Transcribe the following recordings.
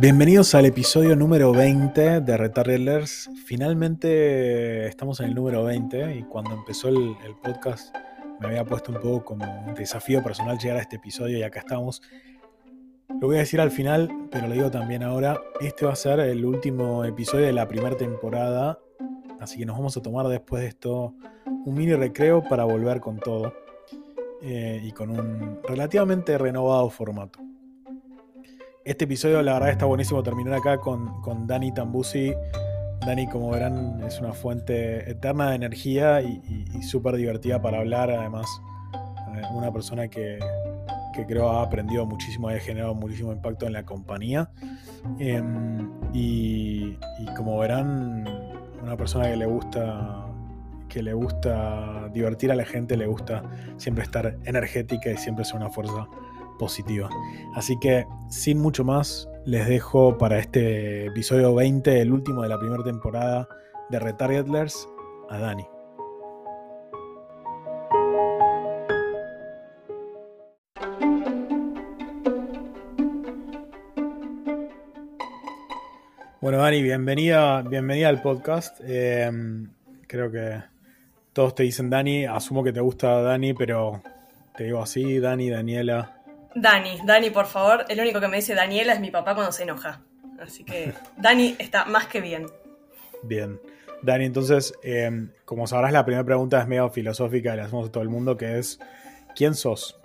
Bienvenidos al episodio número 20 de Retardlers. Finalmente estamos en el número 20 y cuando empezó el, el, podcast me había puesto un poco como un desafío personal llegar a este episodio y acá estamos. Lo voy a decir al final, pero lo digo también ahora. Este va a ser el último episodio de la primera temporada, así que nos vamos a tomar después de esto un mini recreo para volver con todo eh, y con un relativamente renovado formato. Este episodio, la verdad, está buenísimo terminar acá con, con Dani Tambusi. Dani, como verán, es una fuente eterna de energía y, y, súper divertida para hablar. Además, eh, una persona que, que, creo ha aprendido muchísimo, ha generado muchísimo impacto en la compañía. Eh, y, y, como verán, una persona que le gusta que le gusta divertir a la gente, le gusta siempre estar energética y siempre ser una fuerza Así que sin mucho más, les dejo para este episodio 20, el último de la primera temporada de Retargetlers, a Dani. Bueno, Dani, bienvenida, bienvenida al podcast. Eh, creo que todos te dicen Dani, asumo que te gusta Dani, pero te digo así, Dani, Daniela. Dani, Dani, por favor. El único que me dice Daniela es mi papá cuando se enoja. Así que Dani está más que bien. Bien. Dani, entonces, eh, como sabrás, la primera pregunta es medio filosófica, le hacemos a todo el mundo, que es, ¿quién sos?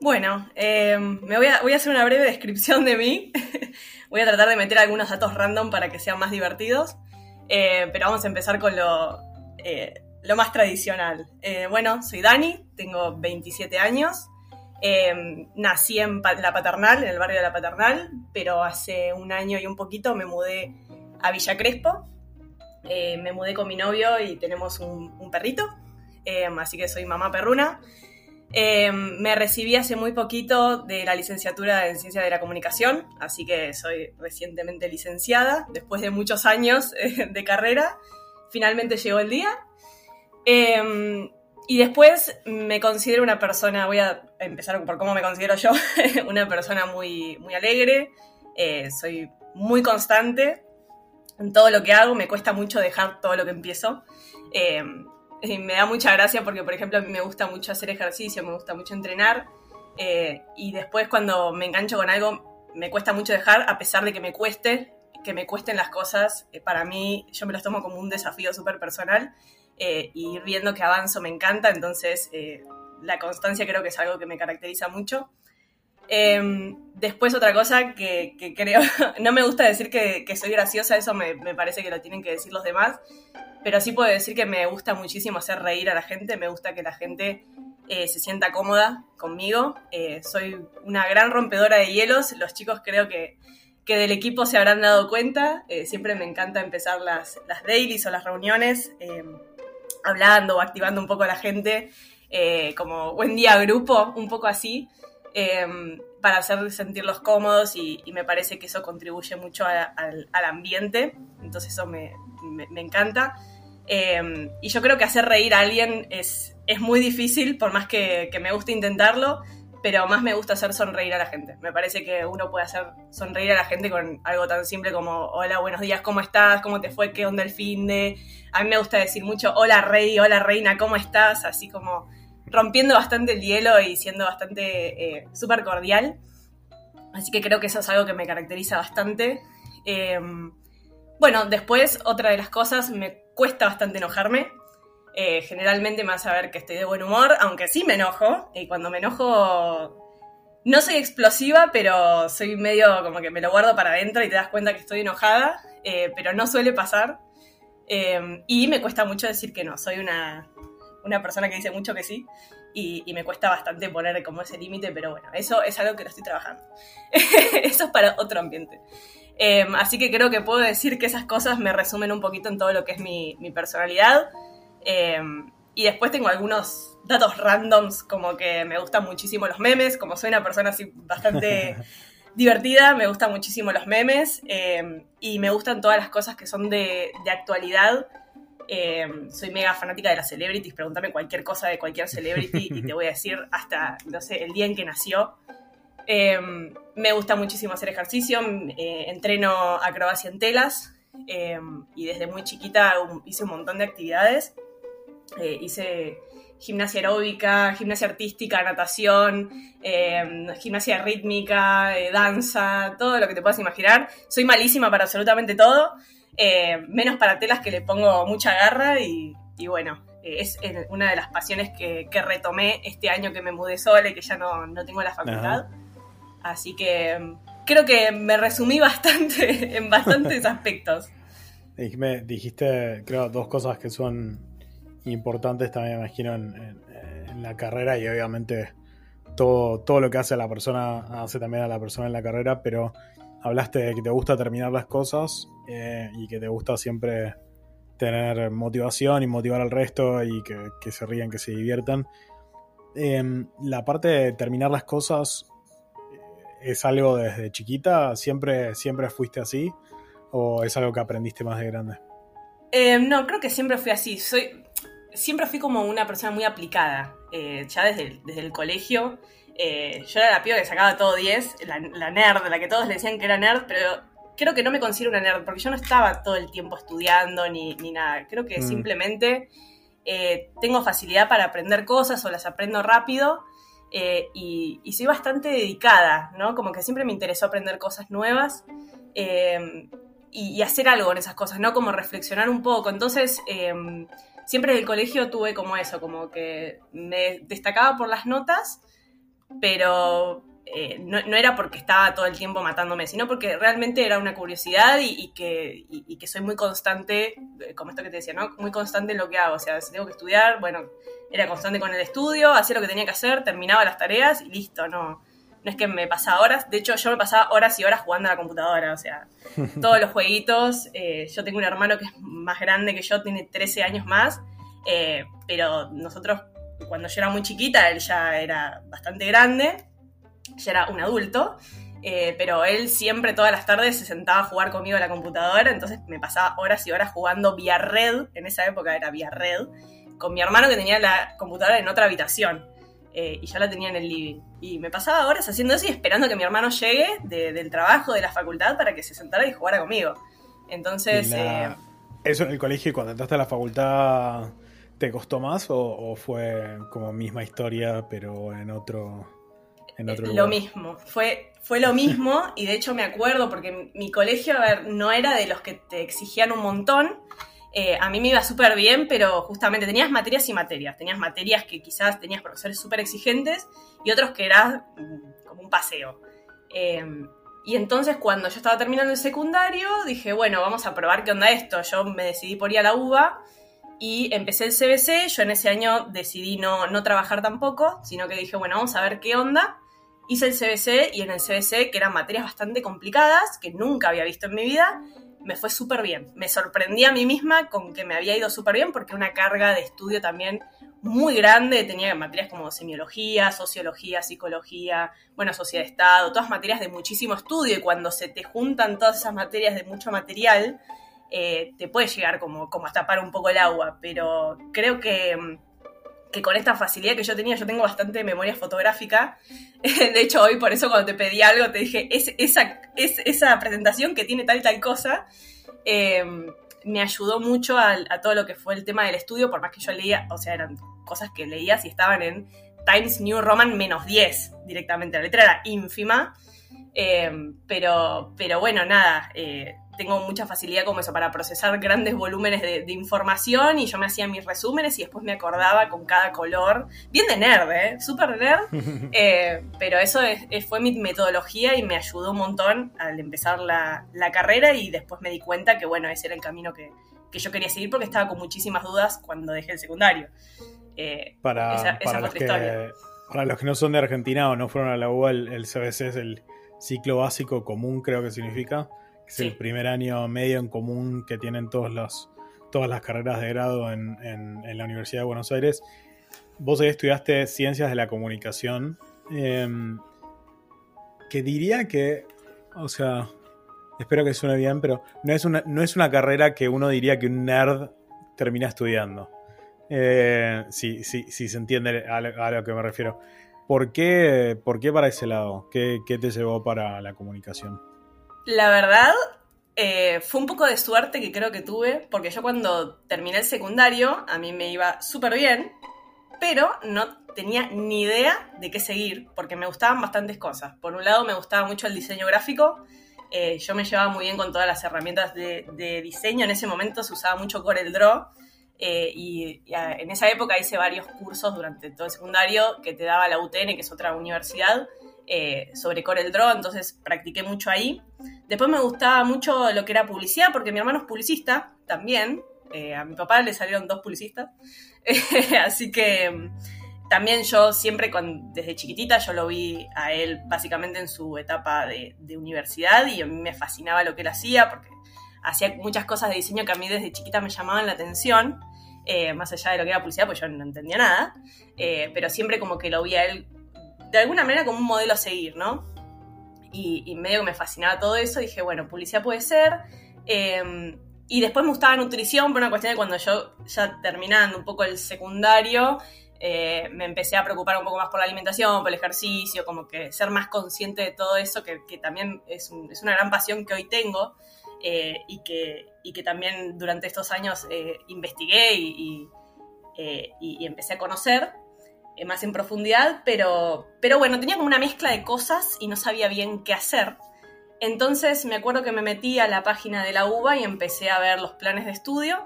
Bueno, eh, me voy a, voy a, hacer una breve descripción de mí. voy a tratar de meter algunos datos random para que sean más divertidos. Eh, pero vamos a empezar con lo, eh, lo más tradicional. bueno, soy Dani, tengo 27 años. Eh, nací en la Paternal, en el barrio de la Paternal, pero hace un año y un poquito me mudé a Villa Crespo. Eh, me mudé con mi novio y tenemos un, perrito, eh, así que soy mamá perruna. me recibí hace muy poquito de la licenciatura en Ciencia de la Comunicación, así que soy recientemente licenciada, después de muchos años de carrera. Finalmente llegó el día. Y después me considero una persona, voy a empezar por cómo me considero yo, una persona muy, muy alegre, eh, soy muy constante en todo lo que hago, me cuesta mucho dejar todo lo que empiezo. Eh, y me da mucha gracia porque, por ejemplo, a mí me gusta mucho hacer ejercicio, me gusta mucho entrenar, eh, y después cuando me engancho con algo, me cuesta mucho dejar, a pesar de que me cueste, que me cuesten las cosas, para mí yo me las tomo como un desafío súper personal eh, y ir viendo que avanzo me encanta, entonces eh, la constancia creo que es algo que me caracteriza mucho. Eh, después otra cosa que, que, creo, no me gusta decir que, que soy graciosa, eso me, me, parece que lo tienen que decir los demás, pero sí puedo decir que me gusta muchísimo hacer reír a la gente, me gusta que la gente eh, se sienta cómoda conmigo, eh, soy una gran rompedora de hielos, los chicos creo que, que del equipo se habrán dado cuenta, eh, siempre me encanta empezar las, las dailies o las reuniones hablando o activando un poco a la gente, eh, como buen día grupo, un poco así, eh, para hacer sentirlos cómodos y, y, me parece que eso contribuye mucho a, a, al ambiente, entonces eso me, me, me encanta. Eh, y yo creo que hacer reír a alguien es, es muy difícil, por más que, que me guste intentarlo, pero más me gusta hacer sonreír a la gente. Me parece que uno puede hacer sonreír a la gente con algo tan simple como hola, buenos días, ¿cómo estás? ¿Cómo te fue? ¿Qué onda el fin de? A mí me gusta decir mucho hola rey, hola reina, ¿cómo estás? Así como rompiendo bastante el hielo y siendo bastante eh, súper cordial. Así que creo que eso es algo que me caracteriza bastante. Eh, bueno, después otra de las cosas, me cuesta bastante enojarme. Eh, generalmente me a ver que estoy de buen humor, aunque sí me enojo. Y cuando me enojo, no soy explosiva, pero soy medio como que me lo guardo para adentro y te das cuenta que estoy enojada, eh, pero no suele pasar. Eh, y me cuesta mucho decir que no. Soy una, una persona que dice mucho que sí. Y, y me cuesta bastante poner como ese límite, pero bueno, eso es algo que lo estoy trabajando. eso es para otro ambiente. Eh, así que creo que puedo decir que esas cosas me resumen un poquito en todo lo que es mi, mi personalidad. Eh, y después tengo algunos datos randoms, como que me gustan muchísimo los memes, como soy una persona así bastante divertida, me gustan muchísimo los memes eh, y me gustan todas las cosas que son de, de actualidad. Eh, soy mega fanática de las celebrities, pregúntame cualquier cosa de cualquier celebrity y te voy a decir hasta, no sé, el día en que nació. Em, me gusta muchísimo hacer ejercicio, eh, entreno acrobacia en telas em, y desde muy chiquita hice un montón de actividades. Eh, hice gimnasia aeróbica, gimnasia artística, natación, em, gimnasia rítmica, eh, danza, todo lo que te puedas imaginar. Soy malísima para absolutamente todo, menos para telas que le pongo mucha garra y, bueno, es una de las pasiones que, retomé este año que me mudé sola y que ya no, tengo la facultad. Así que mm, creo que me resumí bastante en bastantes aspectos. Dijiste, creo, dos cosas que son importantes también, me imagino, en, la carrera y obviamente todo, todo lo que hace la persona hace también a la persona en la carrera, pero hablaste de que te gusta terminar las cosas eh, y que te gusta siempre tener motivación y motivar al resto y que, se rían, que se diviertan. Em, la parte de terminar las cosas ¿Es algo desde chiquita? ¿Siempre, ¿Siempre fuiste así? ¿O es algo que aprendiste más de grande? Eh, no, creo que siempre fui así. Soy, siempre fui como una persona muy aplicada. Eh, ya desde el, desde el colegio. Eh, yo era la piba que sacaba todo 10, la, la, nerd, la que todos le decían que era nerd, pero creo que no me considero una nerd, porque yo no estaba todo el tiempo estudiando ni, ni nada. Creo que mm. simplemente tengo facilidad para aprender cosas o las aprendo rápido eh, y, soy bastante dedicada, ¿no? Como que siempre me interesó aprender cosas nuevas eh, y, hacer algo en esas cosas, ¿no? Como reflexionar un poco. Entonces, eh, siempre en el colegio tuve como eso, como que me destacaba por las notas, pero eh, no, era porque estaba todo el tiempo matándome, sino porque realmente era una curiosidad y, que, que, soy muy constante, eh, como esto que te decía, ¿no? Muy constante en lo que hago. O sea, si tengo que estudiar, bueno, era constante con el estudio, hacía lo que tenía que hacer, terminaba las tareas y listo, no. No es que me pasaba horas, de hecho yo me pasaba horas y horas jugando a la computadora, o sea, todos los jueguitos, eh, yo tengo un hermano que es más grande que yo, tiene 13 años más, pero nosotros, cuando yo era muy chiquita, él ya era bastante grande, ya era un adulto, eh, pero él siempre todas las tardes se sentaba a jugar conmigo a la computadora, entonces me pasaba horas y horas jugando vía red, en esa época era vía red, con mi hermano que tenía la computadora en otra habitación. Eh, y yo la tenía en el living. Y me pasaba horas haciendo eso y esperando que mi hermano llegue del trabajo, de la facultad, para que se sentara y jugara conmigo. Entonces... Eh, ¿Eso en el colegio y cuando entraste a la facultad te costó más o fue como misma historia pero en otro lo mismo, fue, fue lo mismo y de hecho me acuerdo porque mi colegio, a ver, no era de los que te exigían un montón. Eh, a mí me iba súper bien, pero justamente tenías materias y materias. Tenías materias que quizás tenías profesores súper exigentes y otros que eran mm, como un paseo. Eh, y entonces cuando yo estaba terminando el secundario, dije, bueno, vamos a probar qué onda esto. Yo me decidí por ir a la UBA y empecé el CBC. Yo en ese año decidí no, no trabajar tampoco, sino que dije, bueno, vamos a ver qué onda hice el CBC y en el CBC, que eran materias bastante complicadas, que nunca había visto en mi vida, me fue súper bien. Me sorprendí a mí misma con que me había ido súper bien porque una carga de estudio también muy grande, tenía materias como semiología, sociología, psicología, bueno, sociedad de Estado, todas materias de muchísimo estudio y cuando se te juntan todas esas materias de mucho material, eh, te puede llegar como, como a tapar un poco el agua, pero creo que mm, que con esta facilidad que yo tenía, yo tengo bastante memoria fotográfica. De hecho, hoy por eso cuando te pedí algo te dije, es esa, es esa presentación que tiene tal y tal cosa, eh, me ayudó mucho a, todo lo que fue el tema del estudio, por más que yo leía, o sea, eran cosas que leías y estaban en Times New Roman menos 10 directamente. La letra era ínfima. Eh, pero, pero bueno, nada, eh, tengo mucha facilidad como eso para procesar grandes volúmenes de, información y yo me hacía mis resúmenes y después me acordaba con cada color. Bien de nerd, ¿eh? Súper nerd. Eh, pero eso fue mi metodología y me ayudó un montón al empezar la, carrera y después me di cuenta que, bueno, ese era el camino que, yo quería seguir porque estaba con muchísimas dudas cuando dejé el secundario. Eh, para, los que, para los que no son de Argentina o no fueron a la UA, el, el CBC es el ciclo básico común, creo que significa es el primer año medio en común que tienen todos los, todas las carreras de grado en, la Universidad de Buenos Aires. Vos ahí estudiaste Ciencias de la Comunicación, em, que diría que, o sea, espero que suene bien, pero no es una, no es una carrera que uno diría que un nerd termina estudiando. Eh, si, se entiende a lo, que me refiero. ¿Por qué, ¿Por qué para ese lado? ¿Qué, ¿Qué, te llevó para la comunicación? La verdad, eh, fue un poco de suerte que creo que tuve, porque yo cuando terminé el secundario, a mí me iba súper bien, pero no tenía ni idea de qué seguir, porque me gustaban bastantes cosas. Por un lado, me gustaba mucho el diseño gráfico, eh, yo me llevaba muy bien con todas las herramientas de, de diseño, en ese momento se usaba mucho CorelDRAW, eh, y, en esa época hice varios cursos durante todo el secundario que te daba la UTN, que es otra universidad, eh, sobre CorelDRAW, entonces practiqué mucho ahí. Después me gustaba mucho lo que era publicidad, porque mi hermano es publicista también. Eh, a mi papá le salieron dos publicistas. Así que mm, también yo siempre, desde chiquitita, yo lo vi a él básicamente en su etapa de, de universidad y a mí me fascinaba lo que él hacía, porque hacía muchas cosas de diseño que a mí desde chiquita me llamaban la atención. Eh, más allá de lo que era publicidad, pues yo no entendía nada, eh, pero siempre como que lo vi a él de alguna manera como un modelo a seguir, ¿no? Y, medio que me fascinaba todo eso, dije, bueno, publicidad puede ser. Eh, y después me gustaba nutrición, por una cuestión de cuando yo ya terminando un poco el secundario, me empecé a preocupar un poco más por la alimentación, por el ejercicio, como que ser más consciente de todo eso, que, también es, es, una gran pasión que hoy tengo. Eh, y, que, y, que, también durante estos años eh, investigué eh, y, y, empecé a conocer más en profundidad, pero, pero bueno, tenía como una mezcla de cosas y no sabía bien qué hacer. Entonces me acuerdo que me metí a la página de la UBA y empecé a ver los planes de estudio.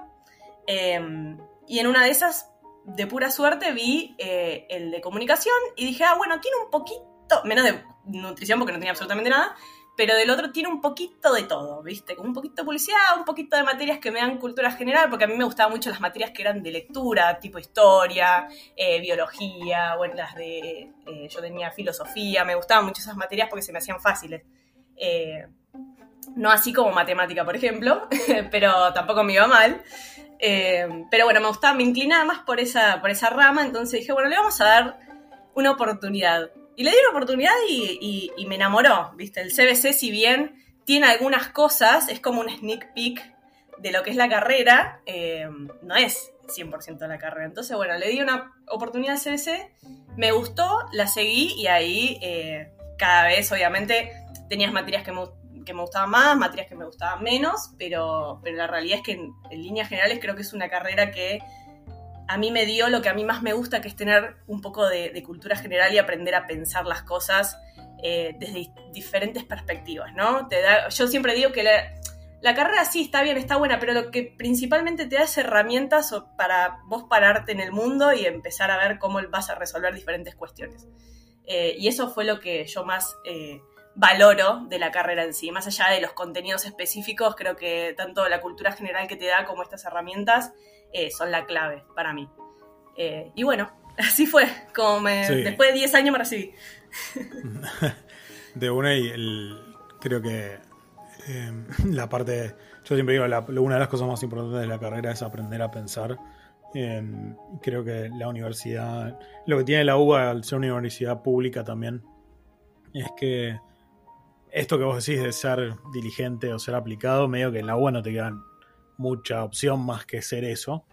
Em, y en una de esas, de pura suerte, vi el de comunicación y dije, ah, bueno, tiene un poquito, menos de nutrición porque no tenía absolutamente nada, pero del otro tiene un poquito de todo, ¿viste? Como un poquito de publicidad, un poquito de materias que me dan cultura general, porque a mí me gustaban mucho las materias que eran de lectura, tipo historia, eh, biología, bueno, las de... Eh, yo tenía filosofía, me gustaban mucho esas materias porque se me hacían fáciles. Eh, no así como matemática, por ejemplo, pero tampoco me iba mal. pero bueno, me gustaba, me inclinaba más por esa, por esa rama, entonces dije, bueno, le vamos a dar una oportunidad. Y le di una oportunidad y, me enamoró, ¿viste? El CBC, si bien tiene algunas cosas, es como un sneak peek de lo que es la carrera, eh, no es 100% de la carrera. Entonces, bueno, le di una oportunidad al CBC, me gustó, la seguí y ahí eh, cada vez, obviamente, tenías materias que me, que me gustaban más, materias que me gustaban menos, pero, pero la realidad es que en líneas generales creo que es una carrera que a mí me dio lo que a mí más me gusta, que es tener un poco de, cultura general y aprender a pensar las cosas eh, desde diferentes perspectivas, ¿no? Yo siempre digo que la, carrera sí está bien, está buena, pero lo que principalmente te da es herramientas para vos pararte en el mundo y empezar a ver cómo vas a resolver diferentes cuestiones. Eh, y eso fue lo que yo más eh, valoro de la carrera en sí. Más allá de los contenidos específicos, creo que tanto la cultura general que te da como estas herramientas eh, son la clave para mí. Eh, y bueno, así fue, como me, después de 10 años me recibí. de una y el, creo que em, la parte, yo siempre digo, una de las cosas más importantes de la carrera es aprender a pensar. Em, creo que la universidad, lo que tiene la UBA al ser una universidad pública también, es que esto que vos decís de ser diligente o ser aplicado, medio que en la UBA no te quedan mucha opción más que ser eso.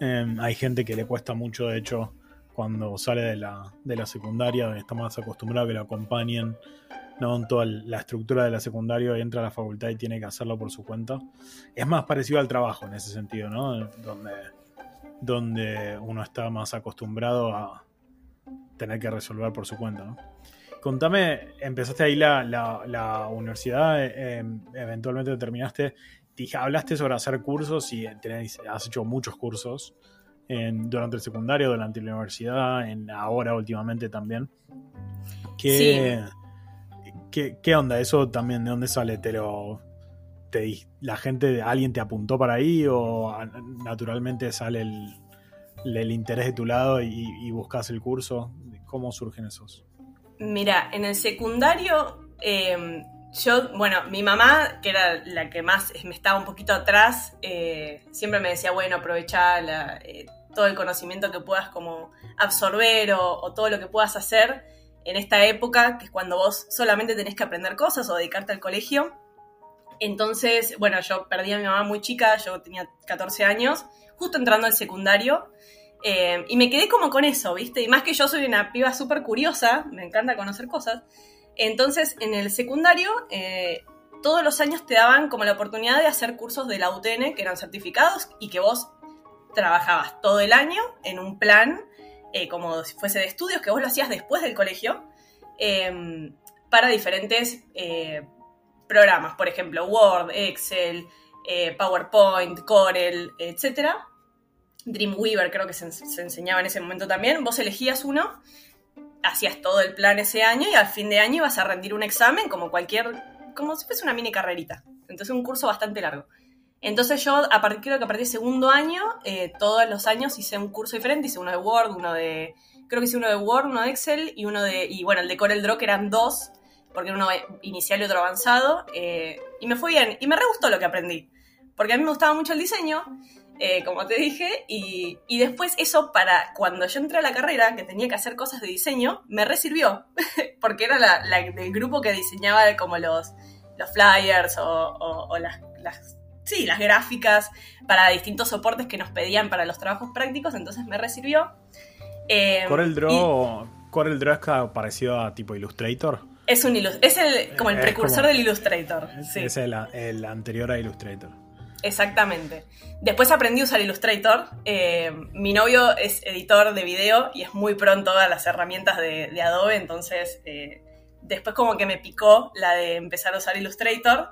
Em, hay gente que le cuesta mucho, de hecho, cuando sale de la, de la secundaria, está más acostumbrado a que lo acompañen ¿no? en toda la estructura de la secundaria entra a la facultad y tiene que hacerlo por su cuenta. Es más parecido al trabajo en ese sentido, ¿no? Donde, donde uno está más acostumbrado a tener que resolver por su cuenta, ¿no? Contame, empezaste ahí la, la, universidad, em, eventualmente terminaste hablaste sobre hacer cursos y has hecho muchos cursos durante el secundario, durante la universidad, en ahora últimamente también. ¿Qué, ¿qué, onda? ¿Eso también de dónde sale? ¿Te lo, te, ¿La gente, alguien te apuntó para ahí o naturalmente sale el, interés de tu lado y, buscas el curso? ¿Cómo surgen esos? Mira, en el secundario em, yo, bueno, mi mamá, que era la que más me estaba un poquito atrás, eh, siempre me decía, bueno, aprovecha eh, todo el conocimiento que puedas como absorber o, todo lo que puedas hacer en esta época, que es cuando vos solamente tenés que aprender cosas o dedicarte al colegio. Entonces, bueno, yo perdí a mi mamá muy chica, yo tenía 14 años, justo entrando al secundario. Eh, y me quedé como con eso, ¿viste? Y más que yo soy una piba súper curiosa, me encanta conocer cosas. Entonces, en el secundario, eh, todos los años te daban como la oportunidad de hacer cursos de la UTN, que eran certificados, y que vos trabajabas todo el año en un plan, eh, como si fuese de estudios, que vos lo hacías después del colegio, para diferentes programas, por ejemplo, Word, Excel, PowerPoint, Corel, etcétera. Dreamweaver creo que se, enseñaba en ese momento también, vos elegías uno, hacías todo el plan ese año y al fin de año ibas a rendir un examen como cualquier, como si fuese una mini carrerita. Entonces un curso bastante largo. Entonces yo, a partir, creo que a partir del segundo año, eh, todos los años hice un curso diferente, hice uno de Word, uno de, creo que hice uno de Word, uno de Excel y uno de, y bueno, el de Corel Draw que eran dos, porque uno inicial y otro avanzado, eh, y me fue bien, y me re gustó lo que aprendí, porque a mí me gustaba mucho el diseño, eh, como te dije, y, después eso para cuando yo entré a la carrera, que tenía que hacer cosas de diseño, me resirvió, porque era la, del grupo que diseñaba como los, los flyers o, las, sí, las gráficas para distintos soportes que nos pedían para los trabajos prácticos, entonces me resirvió. Eh, Corel Draw, Corel Draw es parecido a tipo Illustrator. Es, un es el, como el precursor del Illustrator. Es el anterior a Illustrator. Exactamente. Después aprendí a usar Illustrator. Eh, mi novio es editor de video y es muy pronto a las herramientas de, Adobe, entonces eh, después como que me picó la de empezar a usar Illustrator,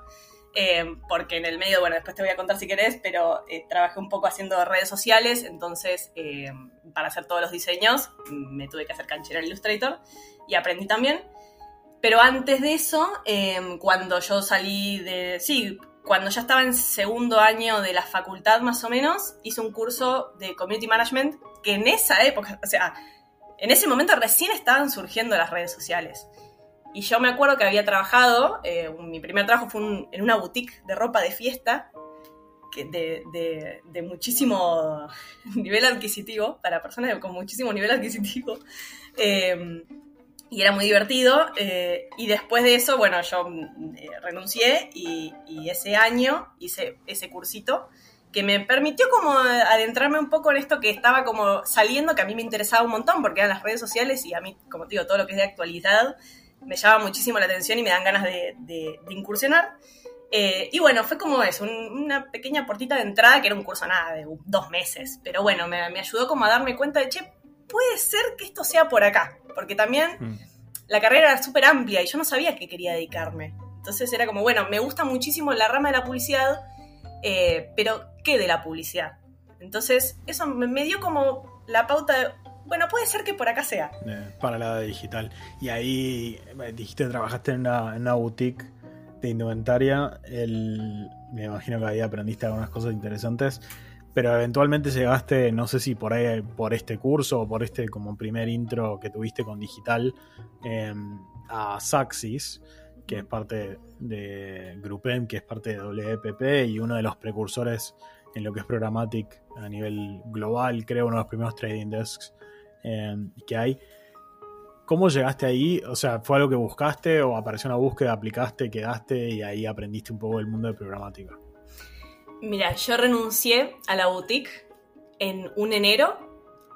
eh, porque en el medio, bueno, después te voy a contar si querés, pero trabajé un poco haciendo redes sociales, entonces para hacer todos los diseños me tuve que hacer canchera en Illustrator y aprendí también. Pero antes de eso, cuando yo salí de... Sí, cuando ya estaba en segundo año de la facultad más o menos, hice un curso de Community Management que en esa época, o sea, en ese momento recién estaban surgiendo las redes sociales. Y yo me acuerdo que había trabajado, eh, mi primer trabajo fue en una boutique de ropa de fiesta, de, de, muchísimo nivel adquisitivo, para personas con muchísimo nivel adquisitivo. Eh, y era muy divertido. Eh, y después de eso, bueno, yo eh, renuncié y, ese año hice ese cursito que me permitió como adentrarme un poco en esto que estaba como saliendo, que a mí me interesaba un montón, porque eran las redes sociales y a mí, como te digo, todo lo que es de actualidad me llama muchísimo la atención y me dan ganas de, incursionar. Eh, y bueno, fue como eso, una pequeña portita de entrada que era un curso nada, de dos meses. Pero bueno, me, me ayudó como a darme cuenta de, che, puede ser que esto sea por acá, porque también mm. la carrera era súper amplia y yo no sabía a qué quería dedicarme. Entonces era como, bueno, me gusta muchísimo la rama de la publicidad, eh, pero ¿qué de la publicidad? Entonces eso me, dio como la pauta de, bueno, puede ser que por acá sea. Eh, para la digital. Y ahí eh, dijiste, trabajaste en una, en una boutique de indumentaria. El, me imagino que ahí aprendiste algunas cosas interesantes pero eventualmente llegaste, no sé si por ahí, por este curso o por este como primer intro que tuviste con digital, em, a Saxis, que es parte de Grupem, que es parte de WPP y uno de los precursores en lo que es programmatic a nivel global, creo uno de los primeros trading desks em, que hay. ¿Cómo llegaste ahí? O sea, ¿fue algo que buscaste o apareció una búsqueda, aplicaste, quedaste y ahí aprendiste un poco el mundo de programática? Mira, yo renuncié a la boutique en un enero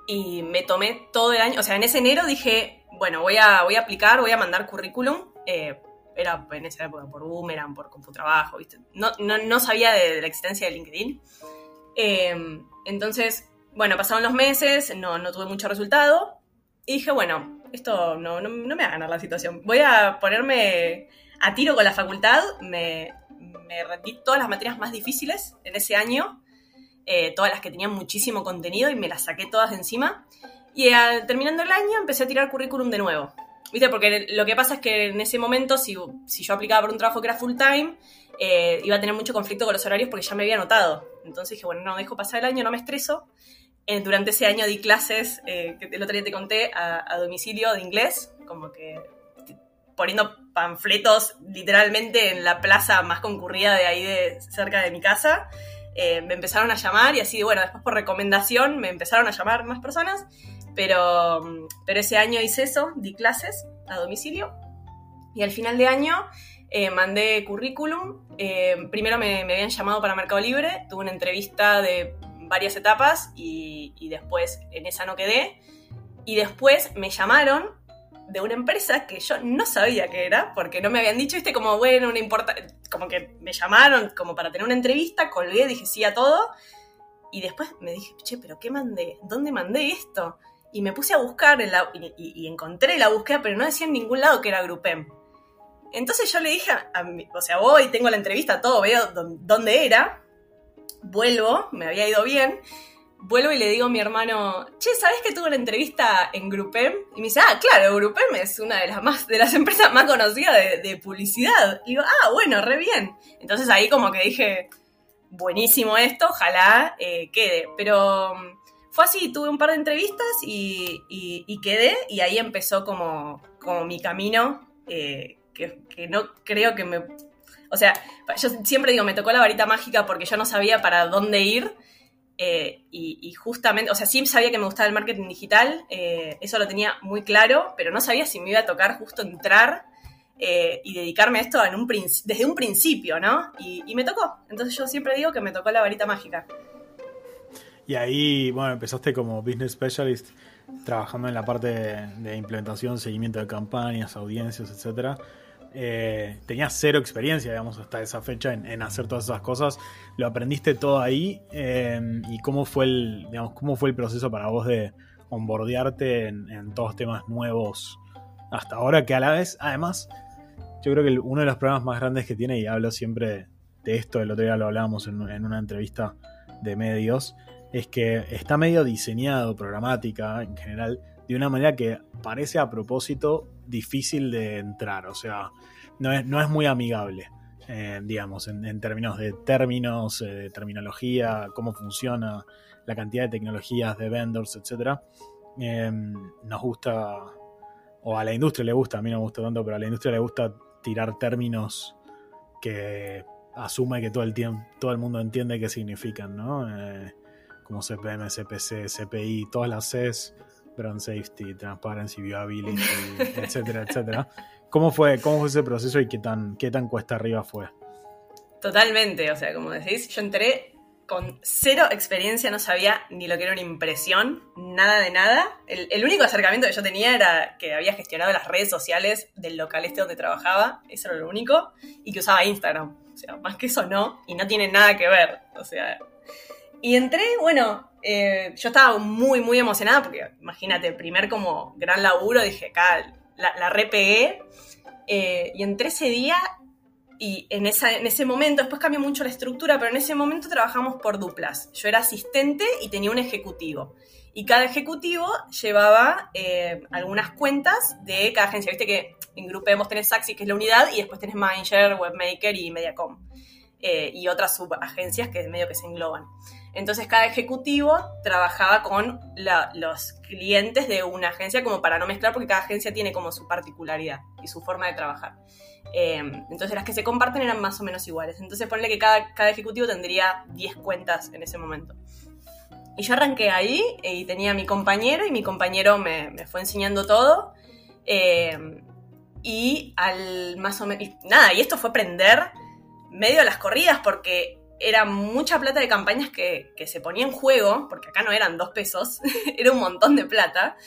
y me tomé todo el año. O sea, en ese enero dije, bueno, voy a, voy a aplicar, voy a mandar currículum. Eh, era en esa época por Boomerang, por Computrabajo, ¿viste? No, no, sabía de, la existencia de LinkedIn. Eh, entonces, bueno, pasaron los meses, no, no tuve mucho resultado. Y dije, bueno, esto no, no, no me va a ganar la situación. Voy a ponerme a tiro con la facultad. Me, me rendí todas las materias más difíciles en ese año, eh, todas las que tenían muchísimo contenido y me las saqué todas de encima. Y al, terminando el año empecé a tirar currículum de nuevo. ¿Viste? Porque lo que pasa es que en ese momento, si, si yo aplicaba por un trabajo que era full time, eh, iba a tener mucho conflicto con los horarios porque ya me había anotado. Entonces dije, bueno, no, dejo pasar el año, no me estreso. Eh, durante ese año di clases, que el otro día te conté, a, a domicilio de inglés, como que poniendo panfletos literalmente en la plaza más concurrida de ahí de cerca de mi casa. Eh, me empezaron a llamar y así, bueno, después por recomendación me empezaron a llamar más personas, pero, pero ese año hice eso, di clases a domicilio y al final de año eh, mandé currículum. Eh, primero me, me, habían llamado para Mercado Libre, tuve una entrevista de varias etapas y, y después en esa no quedé. Y después me llamaron de una empresa que yo no sabía que era, porque no me habían dicho, viste, como, bueno, no importa, como que me llamaron como para tener una entrevista, colgué, dije sí a todo, y después me dije, che, pero ¿qué mandé? ¿Dónde mandé esto? Y me puse a buscar en y, encontré la búsqueda, pero no decía en ningún lado que era Grupem. Entonces yo le dije, o sea, voy, tengo la entrevista, todo, veo dónde era, vuelvo, me había ido bien, vuelvo y le digo a mi hermano, che, ¿sabes que tuve una entrevista en Grupem? Y me dice, ah, claro, Grupem es una de las, más, de las empresas más conocidas de, publicidad. Y digo, ah, bueno, re bien. Entonces ahí como que dije, buenísimo esto, ojalá eh, quede. Pero mm, fue así, tuve un par de entrevistas y, quedé, y ahí empezó como, como mi camino, eh, que, que no creo que me... O sea, yo siempre digo, me tocó la varita mágica porque yo no sabía para dónde ir eh, y, justamente, o sea, sí sabía que me gustaba el marketing digital, eh, eso lo tenía muy claro, pero no sabía si me iba a tocar justo entrar eh, y dedicarme a esto en un desde un principio, ¿no? Y, me tocó. Entonces yo siempre digo que me tocó la varita mágica. Y ahí, bueno, empezaste como business specialist trabajando en la parte de implementación, seguimiento de campañas, audiencias, etcétera. Eh, tenías cero experiencia, digamos, hasta esa fecha en, hacer todas esas cosas. Lo aprendiste todo ahí. Eh, ¿Y cómo fue el, digamos, cómo fue el proceso para vos de onboardearte en, en todos temas nuevos hasta ahora? Que a la vez, además, yo creo que uno de los problemas más grandes que tiene, y hablo siempre de esto, el otro día lo hablábamos en, en una entrevista de medios, es que está medio diseñado, programática en general, de una manera que parece a propósito difícil de entrar, o sea, no es, no es muy amigable, eh, digamos, en, términos de términos, eh, de terminología, cómo funciona, la cantidad de tecnologías, de vendors, etc. Em, nos gusta, o a la industria le gusta, a mí no me gusta tanto, pero a la industria le gusta tirar términos que asume que todo el tiempo, todo el mundo entiende qué significan, ¿no? Eh, como CPM, CPC, CPI, todas las Cs safety, transparency, viability, etcétera, etcétera. ¿Cómo fue, ¿Cómo fue ese proceso y qué tan, qué tan cuesta arriba fue? Totalmente, o sea, como decís, yo entré con cero experiencia, no sabía ni lo que era una impresión, nada de nada. El, único acercamiento que yo tenía era que había gestionado las redes sociales del local este donde trabajaba, eso era lo único, y que usaba Instagram. O sea, más que eso no, y no tiene nada que ver. O sea, y entré, bueno, eh, yo estaba muy, muy emocionada porque imagínate, primer como gran laburo, dije, acá la, la repegué. Eh, y entré ese día y en, esa, en ese momento, después cambió mucho la estructura, pero en ese momento trabajamos por duplas. Yo era asistente y tenía un ejecutivo. Y cada ejecutivo llevaba eh, algunas cuentas de cada agencia. Viste que en Grupo hemos tenés Saxi, que es la unidad, y después tenés Manager, Webmaker y Mediacom. y otras subagencias que medio que se engloban. Entonces cada ejecutivo trabajaba con los clientes de una agencia como para no mezclar porque cada agencia tiene como su particularidad y su forma de trabajar. Em, entonces las que se comparten eran más o menos iguales. Entonces ponle que cada, cada ejecutivo tendría 10 cuentas en ese momento. Y yo arranqué ahí eh, y tenía a mi compañero y mi compañero me, me fue enseñando todo. Em, y al más o menos... Nada, y esto fue prender medio a las corridas porque era mucha plata de campañas que, se ponía en juego, porque acá no eran dos pesos, era un montón de plata.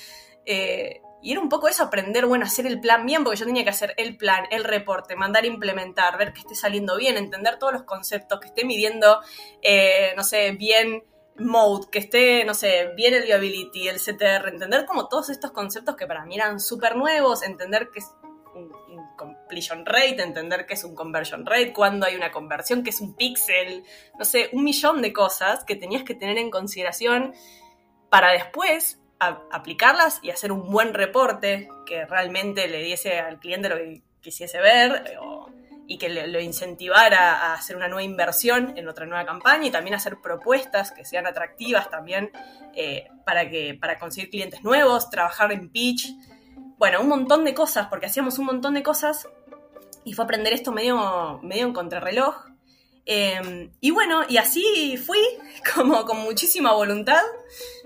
Eh, y era un poco eso, aprender, bueno, hacer el plan bien, porque yo tenía que hacer el plan, el reporte, mandar a implementar, ver que esté saliendo bien, entender todos los conceptos, que esté midiendo, eh, no sé, bien mode, que esté, no sé, bien el viability, el CTR, entender como todos estos conceptos que para mí eran súper nuevos, entender que un, completion rate, entender qué es un conversion rate, cuándo hay una conversión, qué es un pixel, no sé, un millón de cosas que tenías que tener en consideración para después aplicarlas y hacer un buen reporte que realmente le diese al cliente lo que quisiese ver eh, y que lo incentivara a hacer una nueva inversión en otra nueva campaña y también hacer propuestas que sean atractivas también eh, para, que, para conseguir clientes nuevos, trabajar en pitch bueno, un montón de cosas, porque hacíamos un montón de cosas y fue aprender esto medio, medio en contrarreloj. Em, y bueno, y así fui, como con muchísima voluntad.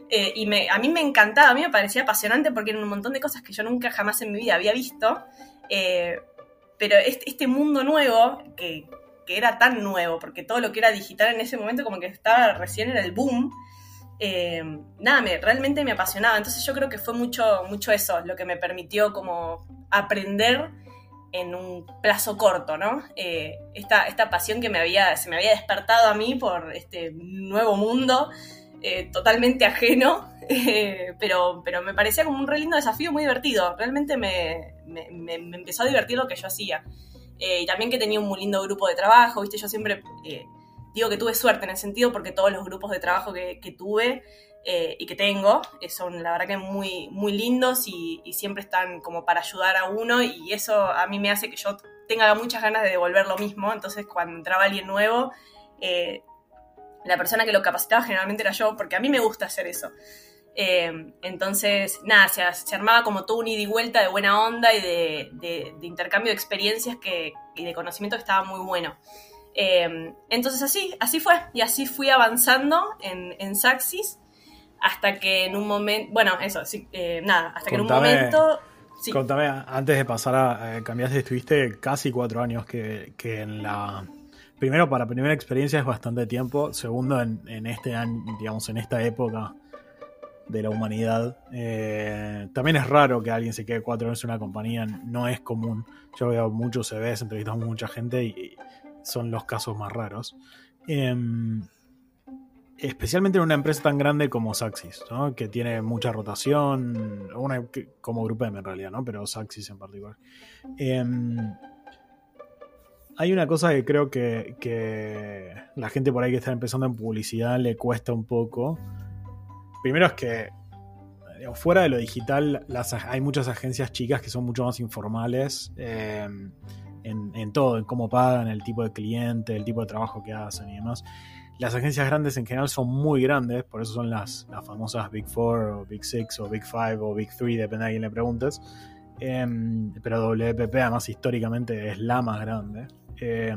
Eh, y me, a mí me encantaba, a mí me parecía apasionante porque eran un montón de cosas que yo nunca jamás en mi vida había visto. Eh, pero este, este, mundo nuevo, que que era tan nuevo, porque todo lo que era digital en ese momento como que estaba recién en el boom. Eh, nada, me, realmente me apasionaba. Entonces yo creo que fue mucho, mucho eso lo que me permitió como aprender en un plazo corto, ¿no? Eh, esta, esta, pasión que me había, se me había despertado a mí por este nuevo mundo eh, totalmente ajeno, pero, pero me parecía como un re lindo desafío, muy divertido. Realmente me, me, empezó a divertir lo que yo hacía. y también que tenía un muy lindo grupo de trabajo, ¿viste? Yo siempre digo que tuve suerte en el sentido porque todos los grupos de trabajo que, tuve eh, y que tengo eh, son la verdad que muy, muy lindos y, siempre están como para ayudar a uno y eso a mí me hace que yo tenga muchas ganas de devolver lo mismo. Entonces cuando entraba alguien nuevo, eh, la persona que lo capacitaba generalmente era yo porque a mí me gusta hacer eso. entonces, nada, se, armaba como todo un ida y vuelta de buena onda y de, intercambio de experiencias que, y de conocimiento que estaba muy bueno. Em, entonces así, así fue. Y así fui avanzando en, en Saxis hasta que en un momento, bueno, eso, sí, eh, nada, hasta que en un momento... Contame, antes de pasar a, cambiaste, estuviste casi cuatro años que, en la... Primero, para primera experiencia es bastante tiempo. Segundo, en, este año, digamos, en esta época de la humanidad. Eh, también es raro que alguien se quede cuatro años en una compañía, no es común. Yo veo muchos CVs, entrevistamos a mucha gente y, son los casos más raros. Em, especialmente en una empresa tan grande como Saxis, que tiene mucha rotación, una, como Grupo M en realidad, ¿no? pero Saxis en particular. Em, hay una cosa que creo que, la gente por ahí que está empezando en publicidad le cuesta un poco. Primero es que fuera de lo digital hay muchas agencias chicas que son mucho más informales. Em, en, todo, en cómo pagan, el tipo de cliente, el tipo de trabajo que hacen y demás. Las agencias grandes en general son muy grandes, por eso son las, las famosas Big Four o Big Six o Big Five o Big Three, depende de quién le preguntes. Em, pero WPP además históricamente es la más grande. Eh,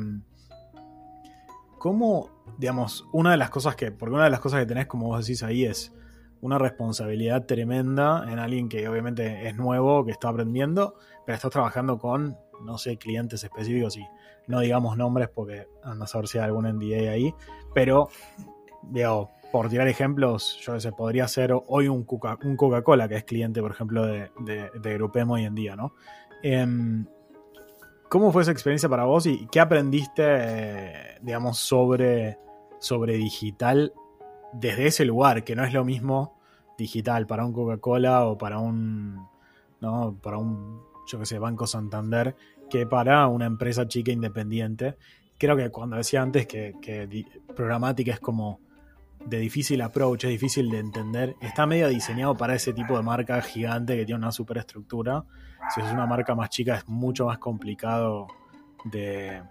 ¿Cómo, digamos, una de las cosas que, porque una de las cosas que tenés, como vos decís ahí, es una responsabilidad tremenda en alguien que obviamente es nuevo, que está aprendiendo, pero estás trabajando con no sé, clientes específicos y no digamos nombres porque anda a saber si hay algún NDA ahí, pero digo, por tirar ejemplos, yo sé, podría ser hoy un, Coca-Cola que es cliente, por ejemplo, de, de, Grupemo hoy en día, ¿no? Em, ¿Cómo fue esa experiencia para vos y qué aprendiste, digamos, sobre, sobre digital desde ese lugar, que no es lo mismo digital para un Coca-Cola o para un, ¿no? para un yo que sé, Banco Santander, que para una empresa chica independiente. Creo que cuando decía antes que, programática es como de difícil approach, es difícil de entender, está medio diseñado para ese tipo de marca gigante que tiene una superestructura. Si es una marca más chica es mucho más complicado de,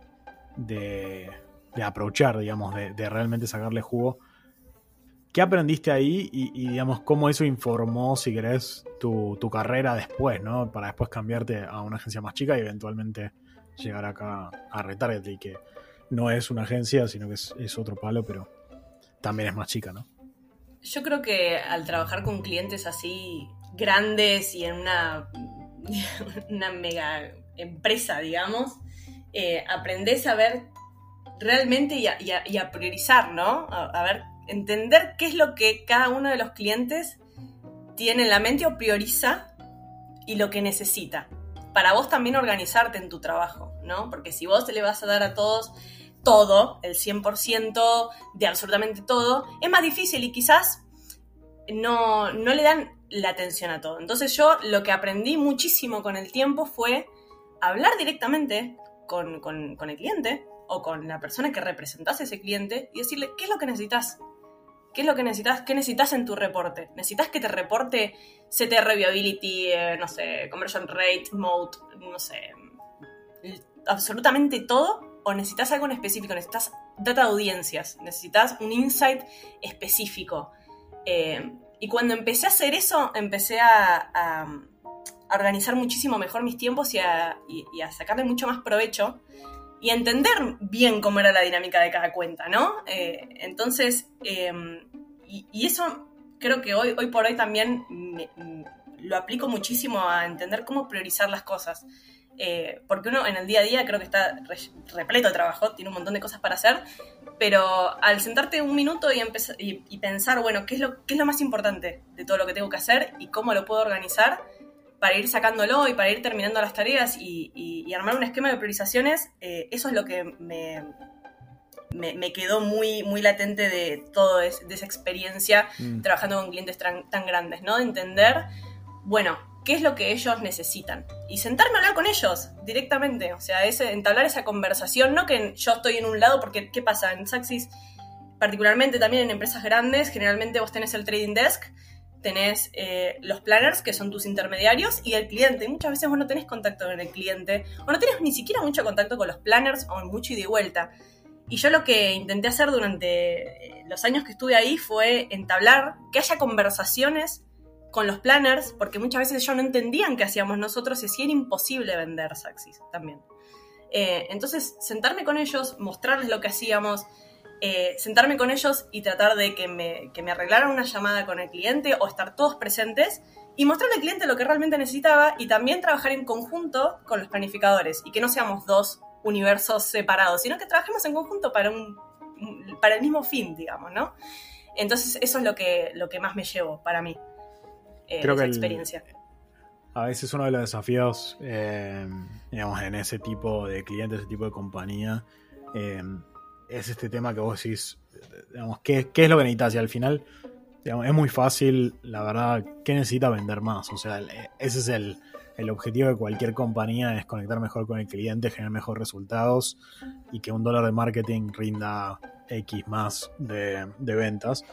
de, de aprovechar, digamos, de, de realmente sacarle jugo ¿Qué aprendiste ahí y, digamos, cómo eso informó, si querés, tu, carrera después, ¿no? Para después cambiarte a una agencia más chica y eventualmente llegar acá a Retarget y que no es una agencia, sino que es, otro palo, pero también es más chica, ¿no? Yo creo que al trabajar con clientes así grandes y en una, una mega empresa, digamos, eh, aprendés a ver realmente y a, priorizar, ¿no? a, ver entender qué es lo que cada uno de los clientes tiene en la mente o prioriza y lo que necesita. Para vos también organizarte en tu trabajo, ¿no? Porque si vos le vas a dar a todos todo, el 100% de absolutamente todo, es más difícil y quizás no, no le dan la atención a todo. Entonces yo lo que aprendí muchísimo con el tiempo fue hablar directamente con, con el cliente o con la persona que representase a ese cliente y decirle, ¿qué es lo que necesitas? ¿Qué es lo que necesitas? ¿Qué necesitas en tu reporte? ¿Necesitas que te reporte CTR Viability, eh, no sé, Conversion Rate, Mode, no sé, absolutamente todo? ¿O necesitas algo en específico? ¿Necesitas data de audiencias? ¿Necesitas un insight específico? Eh, y cuando empecé a hacer eso, empecé a, organizar muchísimo mejor mis tiempos y a, y a sacarle mucho más provecho y entender bien cómo era la dinámica de cada cuenta, ¿no? Eh, entonces, em, y, eso creo que hoy, hoy por hoy también lo aplico muchísimo a entender cómo priorizar las cosas. eh, porque uno en el día a día creo que está repleto de trabajo, tiene un montón de cosas para hacer, pero al sentarte un minuto y, empezar, y, pensar, bueno, ¿qué es, lo, ¿qué es lo más importante de todo lo que tengo que hacer y cómo lo puedo organizar? Para ir sacándolo y para ir terminando las tareas y, armar un esquema de priorizaciones, eh, eso es lo que me, me, quedó muy, muy latente de toda esa experiencia mm. trabajando con clientes tan, tan, grandes, ¿no? De entender, bueno, qué es lo que ellos necesitan. Y sentarme a hablar con ellos directamente, o sea, ese, entablar esa conversación, no que yo estoy en un lado, porque ¿qué pasa? En Saxis, particularmente también en empresas grandes, generalmente vos tenés el trading desk, tenés eh, los planners, que son tus intermediarios, y el cliente. Y muchas veces vos no tenés contacto con el cliente, o no tenés ni siquiera mucho contacto con los planners, o mucho ida y vuelta. Y yo lo que intenté hacer durante eh, los años que estuve ahí fue entablar, que haya conversaciones con los planners, porque muchas veces ellos no entendían qué hacíamos nosotros y así era imposible vender Saxis también. Eh, entonces, sentarme con ellos, mostrarles lo que hacíamos, eh, sentarme con ellos y tratar de que me, que me arreglaran una llamada con el cliente o estar todos presentes y mostrarle al cliente lo que realmente necesitaba y también trabajar en conjunto con los planificadores y que no seamos dos universos separados, sino que trabajemos en conjunto para, un, para el mismo fin, digamos, ¿no? Entonces eso es lo que, lo que más me llevo para mí, eh, Creo esa que experiencia. a veces uno de los desafíos, eh, digamos, en ese tipo de clientes, ese tipo de compañía, es este tema que vos decís, digamos, ¿qué, qué es lo que necesitas? Y al final, es muy fácil, la verdad, ¿qué necesita vender más? O sea, ese es el, el objetivo de cualquier compañía es conectar mejor con el cliente, generar mejores resultados y que un dólar de marketing rinda X más de, ventas.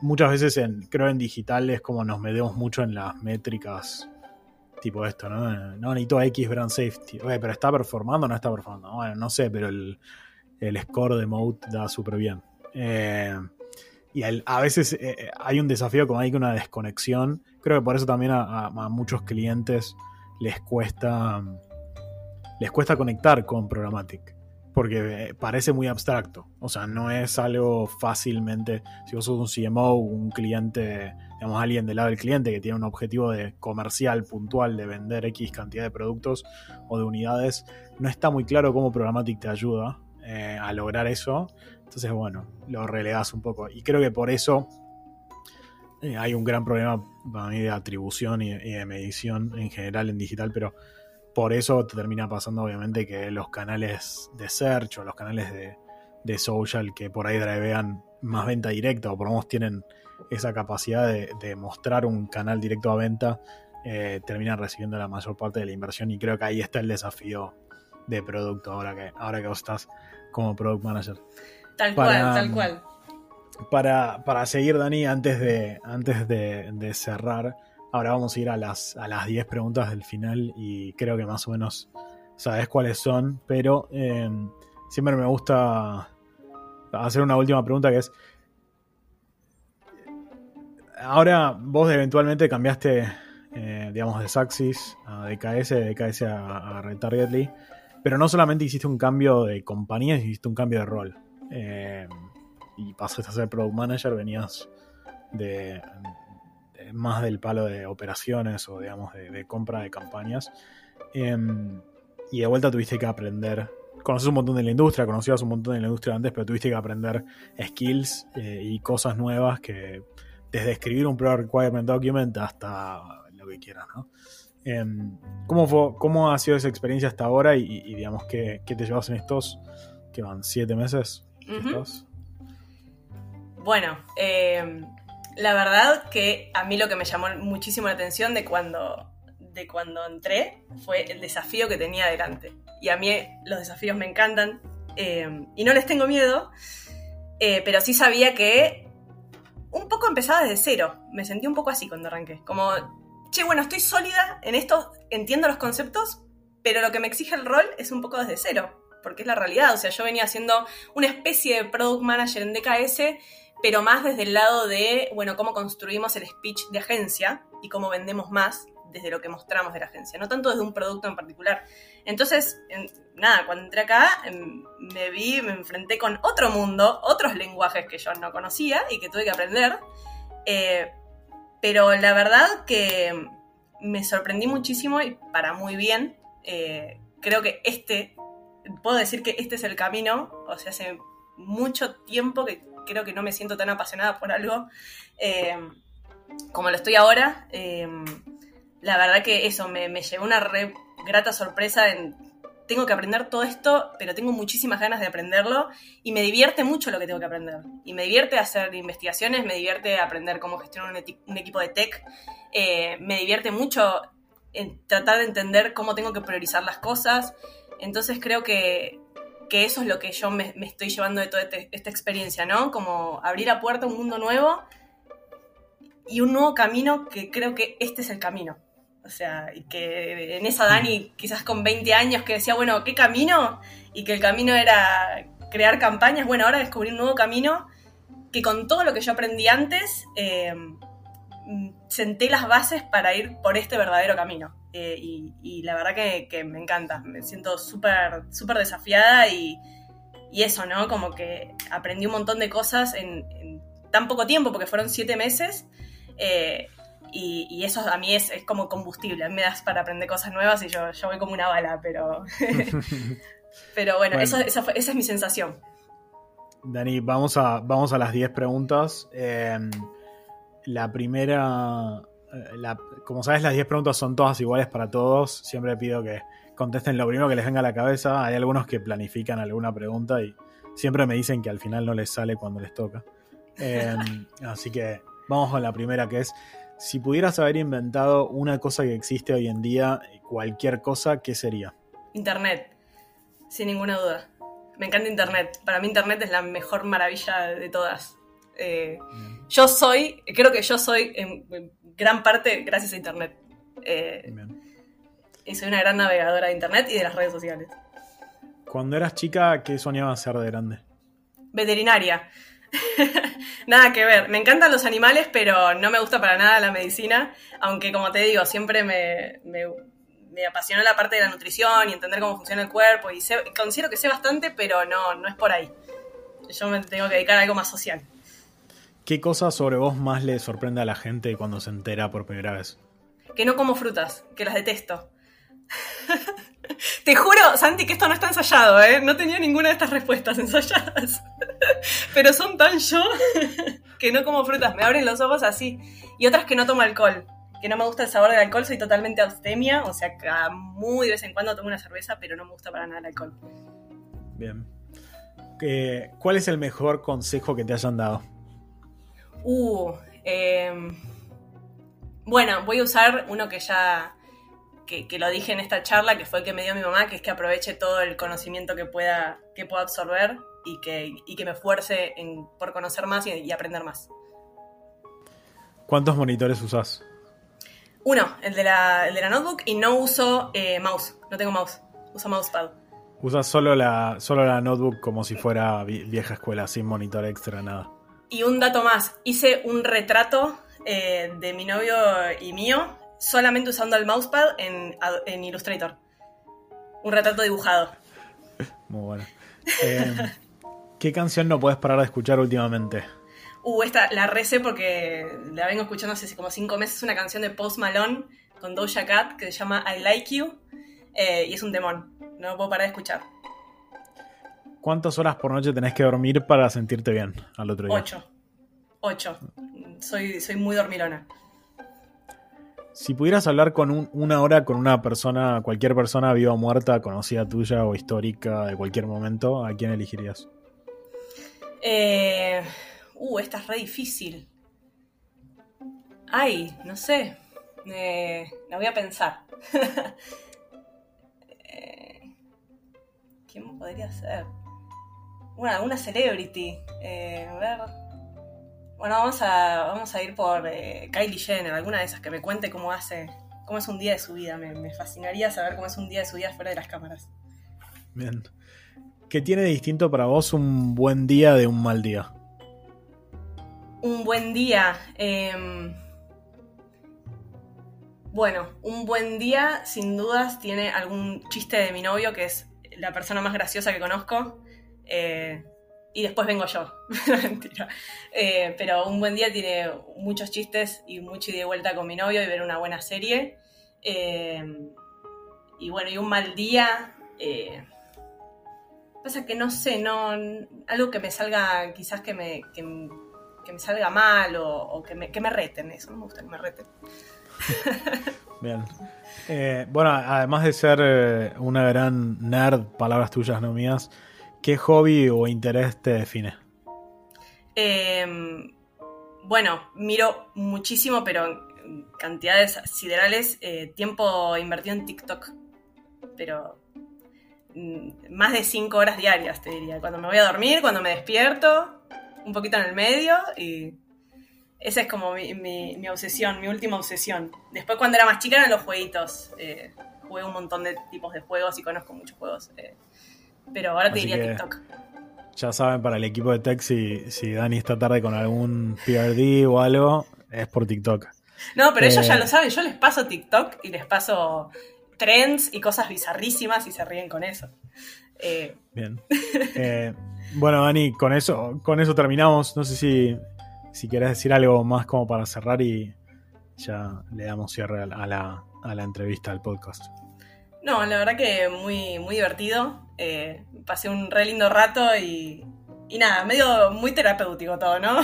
Muchas veces en, creo en digital es como nos medimos mucho en las métricas tipo esto, ¿no? No necesito X brand safety. Oye, pero está performando o no está performando. Bueno, no sé, pero el, score de mode da súper bien. Eh, y a veces eh, hay un desafío como hay que una desconexión. Creo que por eso también a muchos clientes les cuesta, les cuesta conectar con Programmatic. Porque eh, parece muy abstracto. O sea, no es algo fácilmente. Si vos sos un CMO, un cliente, digamos, alguien del lado del cliente que tiene un objetivo de comercial puntual de vender X cantidad de productos o de unidades, no está muy claro cómo Programmatic te ayuda eh, a lograr eso. Entonces, bueno, lo relegas un poco. Y creo que por eso eh, hay un gran problema para mí de atribución y, de medición en general en digital, pero por eso te termina pasando obviamente que los canales de search o los canales de, social que por ahí drivean más venta directa o por lo menos tienen esa capacidad de, mostrar un canal directo a venta, eh, terminan recibiendo la mayor parte de la inversión y creo que ahí está el desafío de producto ahora que, ahora que vos estás como product manager. Tal cual, tal cual para, seguir, Dani, antes de, antes de, cerrar, ahora vamos a ir a las, a las 10 preguntas del final y creo que más o menos sabes cuáles son, pero em, siempre me gusta hacer una última pregunta que es, ahora vos eventualmente cambiaste, eh, digamos, de Saxis a DKS, de DKS a, a Retargetly, pero no solamente hiciste un cambio de compañía, hiciste un cambio de rol. Eh, y pasaste a ser product manager, venías de, más del palo de operaciones o digamos de, compra de campañas. Em, y de vuelta tuviste que aprender. Conoces un montón de la industria, conocías un montón de la industria antes, pero tuviste que aprender skills eh, y cosas nuevas que desde escribir un Product Requirement Document hasta lo que quieras, ¿no? Em, ¿cómo, fue, ¿Cómo ha sido esa experiencia hasta ahora y, digamos, ¿qué, te llevas en estos, que van, siete meses? Bueno, eh, la verdad que a mí lo que me llamó muchísimo la atención de cuando, de cuando entré fue el desafío que tenía delante. Y a mí los desafíos me encantan eh, y no les tengo miedo, eh, pero sí sabía que un poco empezaba desde cero. Me sentí un poco así cuando arranqué. Como, che, bueno, estoy sólida en esto, entiendo los conceptos, pero lo que me exige el rol es un poco desde cero porque es la realidad. O sea, yo venía haciendo una especie de product manager en DKS pero más desde el lado de, bueno, cómo construimos el speech de agencia y cómo vendemos más desde lo que mostramos de la agencia, no tanto desde un producto en particular. Entonces, nada, cuando entré acá em, me vi, me enfrenté con otro mundo, otros lenguajes que yo no conocía y que tuve que aprender, eh, pero la verdad que me sorprendí muchísimo y para muy bien, Eh, creo que este, puedo decir que este es el camino, o sea, hace mucho tiempo que creo que no me siento tan apasionada por algo eh, como lo estoy ahora. Eh, la verdad que eso me, me llevó una re grata sorpresa en tengo que aprender todo esto, pero tengo muchísimas ganas de aprenderlo y me divierte mucho lo que tengo que aprender. Y me divierte hacer investigaciones, me divierte aprender cómo gestionar un, equipo de tech, eh, me divierte mucho en tratar de entender cómo tengo que priorizar las cosas. Entonces creo que, que eso es lo que yo me, estoy llevando de toda este, esta experiencia, ¿no? Como abrir a puerta un mundo nuevo y un nuevo camino que creo que este es el camino. O sea, y que en esa Dani, quizás con 20 años, que decía, bueno, ¿qué camino? Y que el camino era crear campañas. Bueno, ahora descubrí un nuevo camino que con todo lo que yo aprendí antes, eh, senté las bases para ir por este verdadero camino. Eh, y, la verdad que, me encanta. Me siento súper súper desafiada y, eso, ¿no? Como que aprendí un montón de cosas en, tan poco tiempo, porque fueron siete meses. Eh, y, eso a mí es, como combustible. me das para aprender cosas nuevas y yo, yo voy como una bala, pero. pero bueno, esa, es mi sensación. Dani, vamos a, vamos a las 10 preguntas. Em, la primera. Eh, como sabes, las 10 preguntas son todas iguales para todos. Siempre pido que contesten lo primero que les venga a la cabeza. Hay algunos que planifican alguna pregunta y siempre me dicen que al final no les sale cuando les toca. Em, así que vamos con la primera que es si pudieras haber inventado una cosa que existe hoy en día, cualquier cosa, ¿qué sería? Internet, sin ninguna duda. Me encanta Internet. Para mí Internet es la mejor maravilla de todas. Eh, yo soy, creo que yo soy en gran parte gracias a Internet. Eh, y soy una gran navegadora de Internet y de las redes sociales. Cuando eras chica, ¿qué soñabas ser de grande? Veterinaria. nada que ver. Me encantan los animales, pero no me gusta para nada la medicina. Aunque, como te digo, siempre me, me, apasionó la parte de la nutrición y entender cómo funciona el cuerpo. Y considero que sé bastante, pero no, no es por ahí. Yo me tengo que dedicar a algo más social. ¿Qué cosa sobre vos más le sorprende a la gente cuando se entera por primera vez? Que no como frutas, que las detesto. Te juro, Santi, que esto no está ensayado, ¿eh? No tenía ninguna de estas respuestas ensayadas. Pero son tan yo que no como frutas, me abren los ojos así. Y otras que no tomo alcohol, que no me gusta el sabor del alcohol, soy totalmente abstemia, o sea, muy de vez en cuando tomo una cerveza, pero no me gusta para nada el alcohol. Bien. ¿Cuál es el mejor consejo que te hayan dado? Uh, em, bueno, voy a usar uno que ya que, lo dije en esta charla, que fue el que me dio mi mamá, que es que aproveche todo el conocimiento que pueda, que pueda absorber y que, que me esfuerce en, por conocer más y, aprender más. ¿Cuántos monitores usas? Uno, el de la, el de la notebook, y no uso eh, mouse, no tengo mouse, uso mousepad. Usas solo la, solo la notebook como si fuera vieja escuela, sin monitor extra, nada. Y un dato más, hice un retrato eh, de mi novio y mío solamente usando el mousepad en, Illustrator. Un retrato dibujado. Muy bueno. Eh, ¿Qué canción no puedes parar de escuchar últimamente? Uh, esta la recé porque la vengo escuchando hace como cinco meses. Es una canción de Post Malone con Doja Cat que se llama I Like You eh, y es un demon. No puedo parar de escuchar. ¿Cuántas horas por noche tenés que dormir para sentirte bien al otro día? Ocho. Ocho. Soy, soy muy dormilona. Si pudieras hablar con una hora con una persona, cualquier persona viva o muerta, conocida tuya o histórica de cualquier momento, ¿a quién elegirías? Eh, uh, esta es re difícil. Ay, no sé. Eh, la voy a pensar. Eh, ¿Quién podría ser? Una, una celebrity. Eh, a ver. Bueno, vamos a, vamos a ir por eh, Kylie Jenner, alguna de esas que me cuente cómo hace, cómo es un día de su vida. Me, fascinaría saber cómo es un día de su vida fuera de las cámaras. Bien. ¿Qué tiene de distinto para vos un buen día de un mal día? Un buen día. Em, bueno, un buen día sin dudas tiene algún chiste de mi novio, que es la persona más graciosa que conozco. Eh, y después vengo yo. Eh, pero un buen día tiene muchos chistes y mucho ida y vuelta con mi novio y ver una buena serie. Eh, y bueno, y un mal día. Eh, pasa que no sé, no. Algo que me salga, quizás que me, que, me salga mal o, que, me, que me reten, eso no me gusta que me reten. Bien. Bueno, además de ser una gran nerd, palabras tuyas, no mías, ¿qué hobby o interés te define? Em, bueno, miro muchísimo, pero en cantidades siderales, eh, tiempo invertido en TikTok. Pero mm, más de 5 horas diarias, te diría. Cuando me voy a dormir, cuando me despierto, un poquito en el medio y esa es como mi, obsesión, mi última obsesión. Después cuando era más chica eran los jueguitos. Eh, jugué un montón de tipos de juegos y conozco muchos juegos. Eh, pero ahora te diría TikTok. Ya saben, para el equipo de tech, si, si Dani está tarde con algún PRD o algo, es por TikTok. No, pero ellos ya eh, lo saben. Yo les paso TikTok y les paso trends y cosas bizarrísimas y se ríen con eso. Bien. bueno, Dani, con eso, con eso terminamos. No sé si si querés decir algo más como para cerrar y ya le damos cierre a la, entrevista, al podcast. No, la verdad que muy, muy divertido. Eh, pasé un re lindo rato y, nada, medio muy terapéutico todo, ¿no?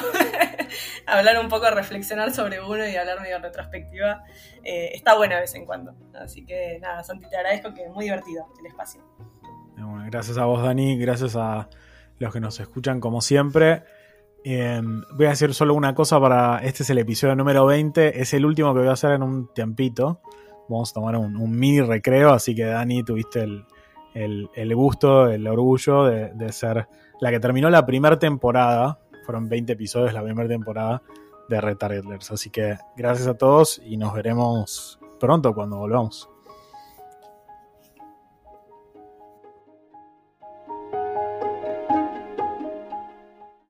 hablar un poco, reflexionar sobre uno y hablar medio en retrospectiva. Eh, está bueno de vez en cuando. Así que nada, Santi, te agradezco que es muy divertido el espacio. gracias a vos, Dani. Gracias a los que nos escuchan como siempre. Em, voy a decir solo una cosa para. Este es el episodio número 20. Es el último que voy a hacer en un tiempito. Vamos a tomar un, mini recreo. Así que, Dani, tuviste el, gusto, el orgullo de, ser la que terminó la primera temporada. Fueron 20 episodios la primera temporada de Retardlers. Así que gracias a todos y nos veremos pronto cuando volvamos.